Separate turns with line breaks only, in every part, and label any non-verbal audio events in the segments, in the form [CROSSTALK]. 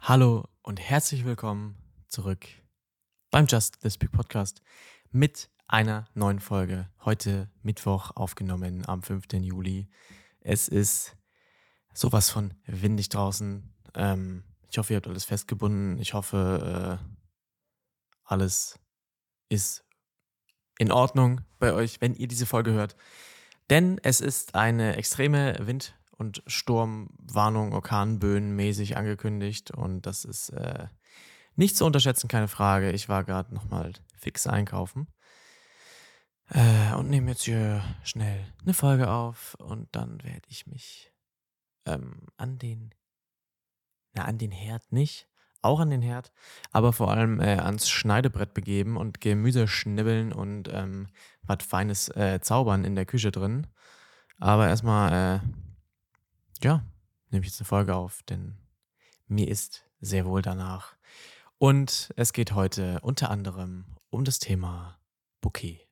Hallo und herzlich willkommen zurück beim Just This Big Podcast mit einer neuen Folge. Heute Mittwoch aufgenommen am 5. Juli. Es ist sowas von windig draußen. Ähm, ich hoffe, ihr habt alles festgebunden. Ich hoffe, äh, alles ist in Ordnung bei euch, wenn ihr diese Folge hört. Denn es ist eine extreme Wind- und Sturmwarnung, Orkanböen mäßig angekündigt. Und das ist äh, nicht zu unterschätzen, keine Frage. Ich war gerade nochmal fix einkaufen. Äh, und nehme jetzt hier schnell eine Folge auf. Und dann werde ich mich ähm, an den, na, an den Herd nicht, auch an den Herd, aber vor allem äh, ans Schneidebrett begeben und Gemüse schnibbeln und ähm, was Feines äh, zaubern in der Küche drin. Aber erstmal äh, ja, nehme ich jetzt eine Folge auf, denn mir ist sehr wohl danach. Und es geht heute unter anderem um das Thema Bouquet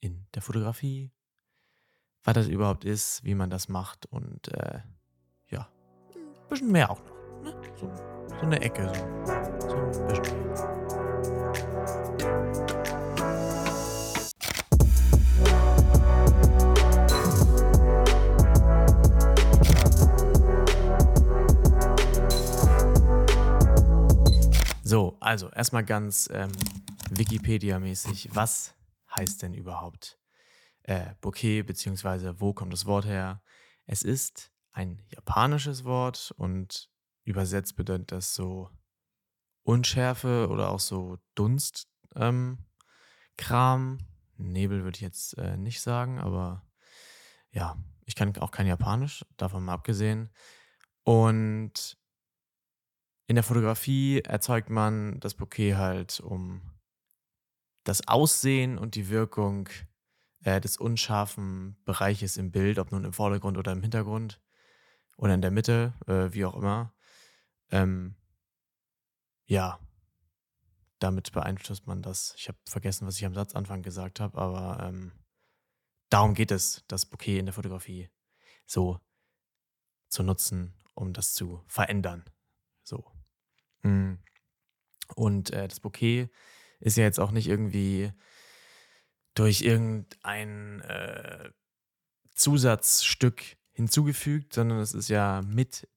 in der Fotografie, was das überhaupt ist, wie man das macht und äh, ja, ein bisschen mehr auch noch. Ne? So, so eine Ecke, so, so ein bisschen mehr. So, also erstmal ganz ähm, Wikipedia-mäßig. Was heißt denn überhaupt äh, Bouquet, beziehungsweise wo kommt das Wort her? Es ist ein japanisches Wort und übersetzt bedeutet das so Unschärfe oder auch so Dunstkram. Ähm, Nebel würde ich jetzt äh, nicht sagen, aber ja, ich kann auch kein Japanisch, davon mal abgesehen. Und in der Fotografie erzeugt man das Bouquet halt, um das Aussehen und die Wirkung äh, des unscharfen Bereiches im Bild, ob nun im Vordergrund oder im Hintergrund oder in der Mitte, äh, wie auch immer, ähm, ja, damit beeinflusst man das. Ich habe vergessen, was ich am Satzanfang gesagt habe, aber ähm, darum geht es, das Bouquet in der Fotografie so zu nutzen, um das zu verändern. So. Mhm. Und äh, das Bouquet ist ja jetzt auch nicht irgendwie durch irgendein äh, Zusatzstück hinzugefügt, sondern es ist ja mit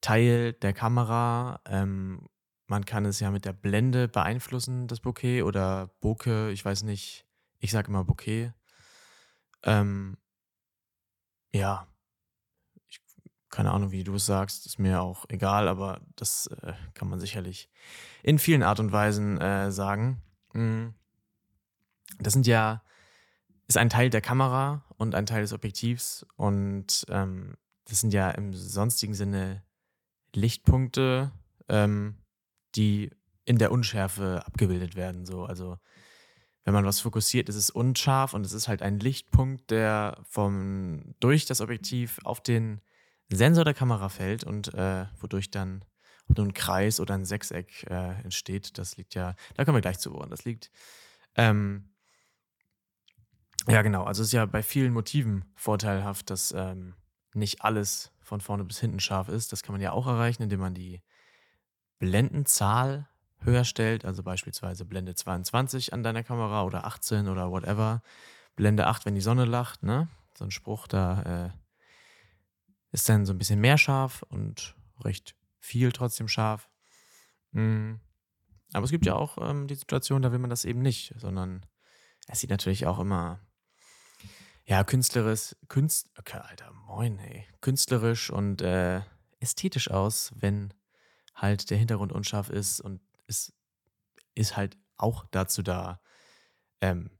Teil der Kamera. Ähm, man kann es ja mit der Blende beeinflussen, das Bouquet oder Bokeh, ich weiß nicht. Ich sage immer Bouquet. Ähm, ja, keine Ahnung, wie du es sagst, ist mir auch egal, aber das äh, kann man sicherlich in vielen Art und Weisen äh, sagen. Mhm. Das sind ja, ist ein Teil der Kamera und ein Teil des Objektivs und ähm, das sind ja im sonstigen Sinne Lichtpunkte, ähm, die in der Unschärfe abgebildet werden. So. Also wenn man was fokussiert, ist es unscharf und es ist halt ein Lichtpunkt, der vom, durch das Objektiv auf den Sensor der Kamera fällt und äh, wodurch dann ob ein Kreis oder ein Sechseck äh, entsteht. Das liegt ja, da kommen wir gleich zu woran das liegt. Ähm, ja, genau. Also es ist ja bei vielen Motiven vorteilhaft, dass ähm, nicht alles von vorne bis hinten scharf ist. Das kann man ja auch erreichen, indem man die Blendenzahl höher stellt. Also beispielsweise Blende 22 an deiner Kamera oder 18 oder whatever. Blende 8, wenn die Sonne lacht, ne? So ein Spruch, da äh, ist dann so ein bisschen mehr scharf und recht viel trotzdem scharf. Mhm. Aber es gibt ja auch ähm, die Situation, da will man das eben nicht, sondern es sieht natürlich auch immer, ja, künstlerisch, Künst, okay, Alter, moin, ey, künstlerisch und äh, ästhetisch aus, wenn halt der Hintergrund unscharf ist und es ist halt auch dazu da, ähm,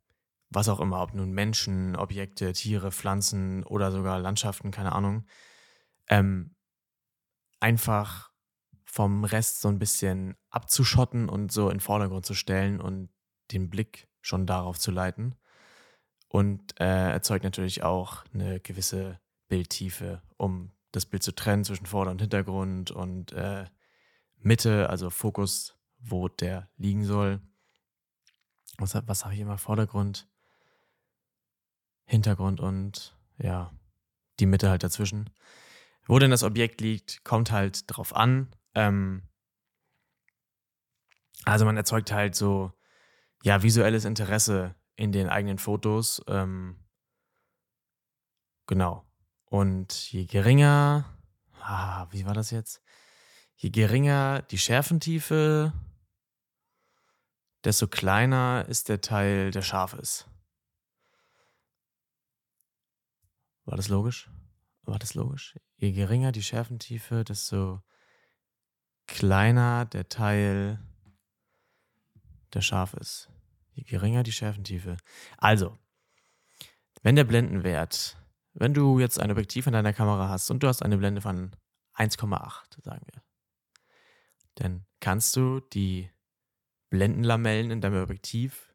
was auch immer, ob nun Menschen, Objekte, Tiere, Pflanzen oder sogar Landschaften, keine Ahnung, ähm, einfach vom Rest so ein bisschen abzuschotten und so in den Vordergrund zu stellen und den Blick schon darauf zu leiten. Und äh, erzeugt natürlich auch eine gewisse Bildtiefe, um das Bild zu trennen zwischen Vorder- und Hintergrund und äh, Mitte, also Fokus, wo der liegen soll. Was, was sage ich immer? Vordergrund, Hintergrund und ja, die Mitte halt dazwischen. Wo denn das Objekt liegt, kommt halt drauf an. Ähm, Also man erzeugt halt so, ja, visuelles Interesse in den eigenen Fotos. Ähm, genau. Und je geringer, ah, wie war das jetzt? Je geringer die Schärfentiefe, desto kleiner ist der Teil, der scharf ist. War das logisch? War das logisch? Je geringer die Schärfentiefe, desto kleiner der Teil, der scharf ist. Je geringer die Schärfentiefe. Also, wenn der Blendenwert, wenn du jetzt ein Objektiv in deiner Kamera hast und du hast eine Blende von 1,8, sagen wir, dann kannst du die Blendenlamellen in deinem Objektiv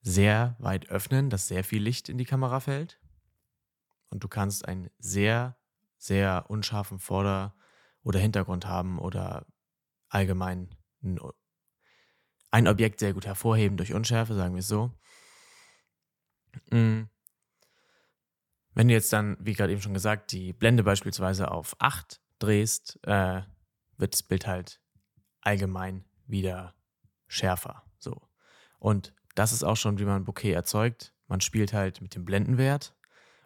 sehr weit öffnen, dass sehr viel Licht in die Kamera fällt. Und du kannst einen sehr, sehr unscharfen Vorder- oder Hintergrund haben oder allgemein ein Objekt sehr gut hervorheben durch Unschärfe, sagen wir es so. Mm. Wenn du jetzt dann, wie gerade eben schon gesagt, die Blende beispielsweise auf 8 drehst, äh, wird das Bild halt allgemein wieder schärfer. So. Und das ist auch schon, wie man ein Bouquet erzeugt. Man spielt halt mit dem Blendenwert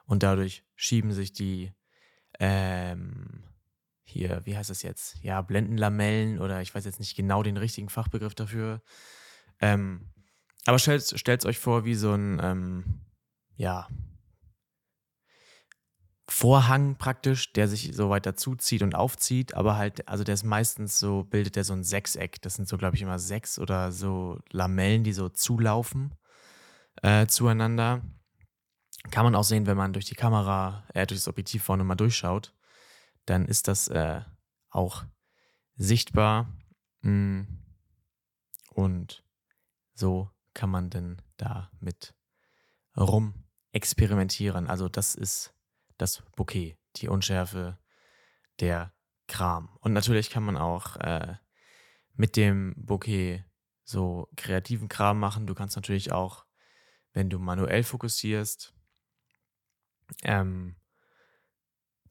und dadurch schieben sich die, ähm, hier, wie heißt das jetzt? Ja, Blendenlamellen oder ich weiß jetzt nicht genau den richtigen Fachbegriff dafür. Ähm, aber stellt, stellt euch vor, wie so ein, ähm, ja, Vorhang praktisch, der sich so weiter zuzieht und aufzieht, aber halt, also der ist meistens so, bildet der so ein Sechseck. Das sind so, glaube ich, immer sechs oder so Lamellen, die so zulaufen äh, zueinander. Kann man auch sehen, wenn man durch die Kamera, äh, durch das Objektiv vorne mal durchschaut, dann ist das äh, auch sichtbar. Mm. Und so kann man denn da mit rum experimentieren. Also das ist das Bouquet, die Unschärfe, der Kram. Und natürlich kann man auch äh, mit dem Bouquet so kreativen Kram machen. Du kannst natürlich auch, wenn du manuell fokussierst, ähm,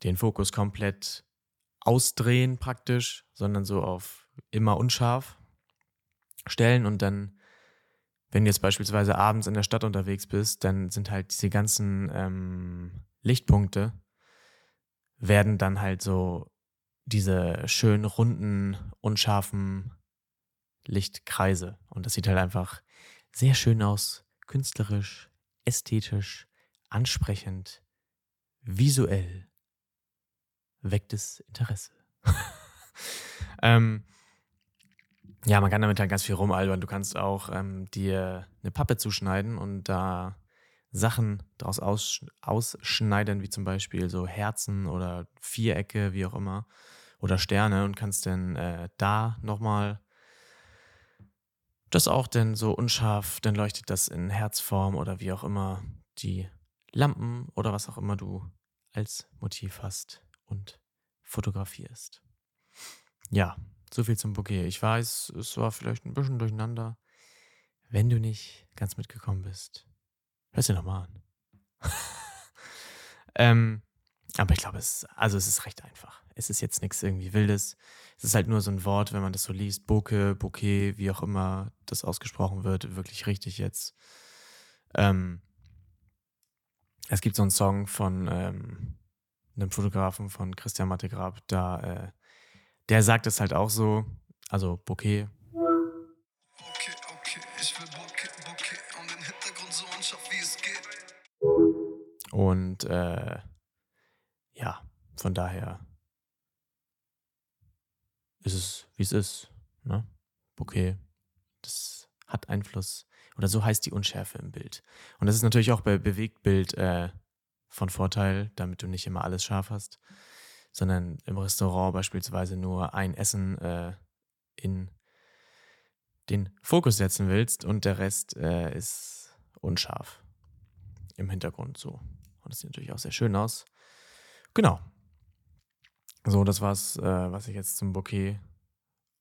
den Fokus komplett ausdrehen praktisch, sondern so auf immer unscharf stellen und dann, wenn du jetzt beispielsweise abends in der Stadt unterwegs bist, dann sind halt diese ganzen ähm, Lichtpunkte werden dann halt so diese schön runden, unscharfen Lichtkreise. Und das sieht halt einfach sehr schön aus, künstlerisch, ästhetisch, ansprechend, visuell weckt es Interesse. [LAUGHS] ähm, ja, man kann damit halt ganz viel rumalbern. Du kannst auch ähm, dir eine Pappe zuschneiden und da Sachen daraus aus, ausschneiden, wie zum Beispiel so Herzen oder Vierecke, wie auch immer, oder Sterne und kannst dann äh, da nochmal das auch denn so unscharf, dann leuchtet das in Herzform oder wie auch immer die Lampen oder was auch immer du als Motiv hast und fotografierst. Ja, so viel zum Bouquet. Ich weiß, es war vielleicht ein bisschen durcheinander. Wenn du nicht ganz mitgekommen bist, hör es dir nochmal an. [LAUGHS] ähm, aber ich glaube, es, also es ist recht einfach. Es ist jetzt nichts irgendwie Wildes. Es ist halt nur so ein Wort, wenn man das so liest, Bouquet, Bouquet, wie auch immer das ausgesprochen wird, wirklich richtig jetzt. Ähm, es gibt so einen Song von ähm, einem Fotografen von Christian Mattegrab, da äh, der sagt es halt auch so, also Bouquet. Okay, okay, ich will Bouquet, Bouquet und den Hintergrund so anschaffen, wie es geht. Und äh, ja, von daher ist es, wie es ist. Ne? Bouquet, das hat Einfluss. Oder so heißt die Unschärfe im Bild. Und das ist natürlich auch bei Bewegtbild äh, von Vorteil, damit du nicht immer alles scharf hast, sondern im Restaurant beispielsweise nur ein Essen äh, in den Fokus setzen willst und der Rest äh, ist unscharf im Hintergrund so. Und das sieht natürlich auch sehr schön aus. Genau. So, das war's, äh, was ich jetzt zum Bouquet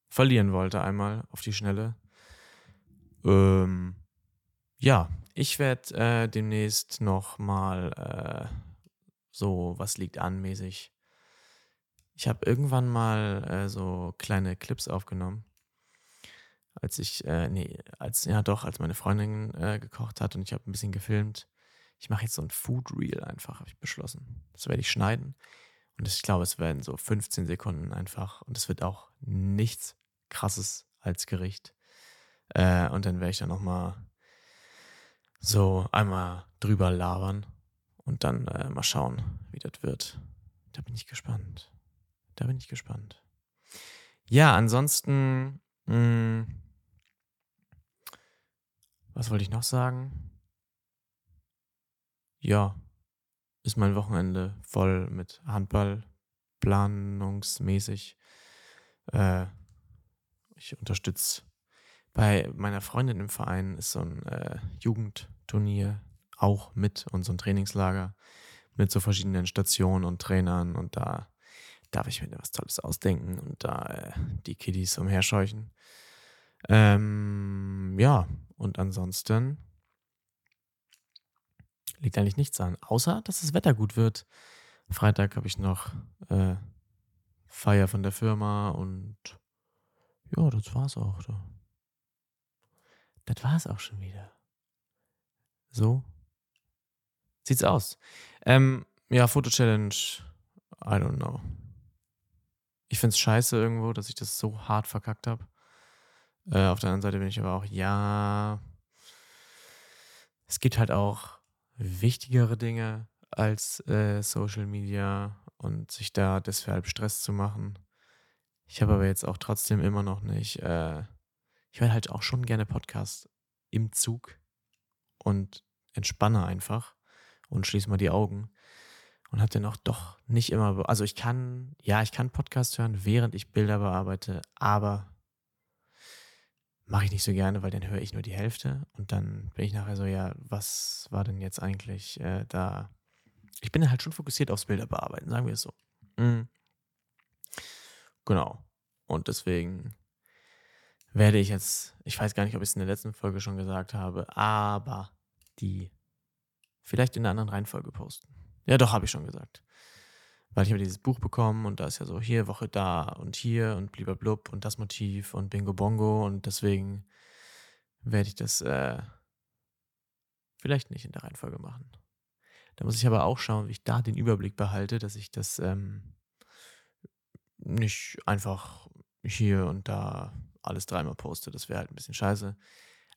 verlieren wollte, einmal auf die Schnelle. Ähm, ja, ich werde äh, demnächst noch mal äh, so, was liegt an mäßig. Ich habe irgendwann mal äh, so kleine Clips aufgenommen. als ich, äh, nee, als, ja doch, als meine Freundin äh, gekocht hat und ich habe ein bisschen gefilmt. Ich mache jetzt so ein Food Reel einfach, habe ich beschlossen. Das werde ich schneiden. Und ich glaube, es werden so 15 Sekunden einfach. Und es wird auch nichts krasses als Gericht. Äh, und dann werde ich dann nochmal so einmal drüber labern und dann äh, mal schauen, wie das wird. Da bin ich gespannt. Da bin ich gespannt. Ja, ansonsten, mh, hm, was wollte ich noch sagen? Ja, ist mein Wochenende voll mit Handball, planungsmäßig. Äh, ich unterstütze bei meiner Freundin im Verein ist so ein äh, Jugendturnier auch mit und so ein Trainingslager mit so verschiedenen Stationen und Trainern und da darf ich mir was Tolles ausdenken und da äh, die Kiddies umherscheuchen. Ähm, ja, und ansonsten liegt eigentlich nichts an, außer dass das Wetter gut wird. Freitag habe ich noch äh, Feier von der Firma und ja, das war's auch. Das war's auch schon wieder. So sieht's aus. Ähm, ja, Foto-Challenge, I don't know. Ich find's scheiße irgendwo, dass ich das so hart verkackt habe. Äh, auf der anderen Seite bin ich aber auch, ja, es gibt halt auch wichtigere Dinge als äh, Social Media und sich da deshalb Stress zu machen. Ich habe aber jetzt auch trotzdem immer noch nicht, äh, ich höre halt auch schon gerne Podcasts im Zug und entspanne einfach und schließe mal die Augen und habe dann auch doch nicht immer, also ich kann, ja, ich kann Podcast hören, während ich Bilder bearbeite, aber mache ich nicht so gerne, weil dann höre ich nur die Hälfte und dann bin ich nachher so, ja, was war denn jetzt eigentlich äh, da? Ich bin halt schon fokussiert aufs Bilder bearbeiten, sagen wir es so. Mhm. Genau. Und deswegen werde ich jetzt, ich weiß gar nicht, ob ich es in der letzten Folge schon gesagt habe, aber die vielleicht in einer anderen Reihenfolge posten. Ja, doch, habe ich schon gesagt. Weil ich habe dieses Buch bekommen und da ist ja so hier Woche da und hier und blub und das Motiv und Bingo Bongo und deswegen werde ich das äh, vielleicht nicht in der Reihenfolge machen. Da muss ich aber auch schauen, wie ich da den Überblick behalte, dass ich das ähm, nicht einfach hier und da alles dreimal poste. Das wäre halt ein bisschen scheiße.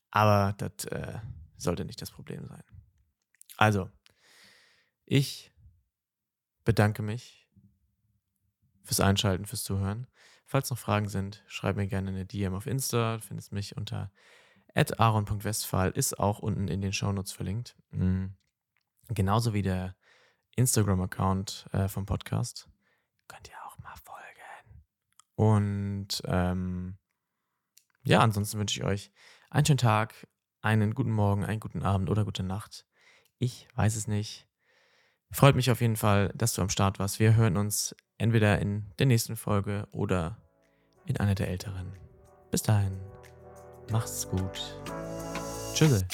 Aber das äh, sollte nicht das Problem sein. Also, ich bedanke mich fürs Einschalten, fürs Zuhören. Falls noch Fragen sind, schreib mir gerne eine DM auf Insta. Du findest mich unter aaron.westphal, ist auch unten in den Shownotes verlinkt. Mhm. Genauso wie der Instagram-Account äh, vom Podcast. Könnt ihr auch mal folgen. Und ähm, ja, ansonsten wünsche ich euch einen schönen Tag, einen guten Morgen, einen guten Abend oder gute Nacht. Ich weiß es nicht. Freut mich auf jeden Fall, dass du am Start warst. Wir hören uns entweder in der nächsten Folge oder in einer der älteren. Bis dahin, macht's gut. Tschüss.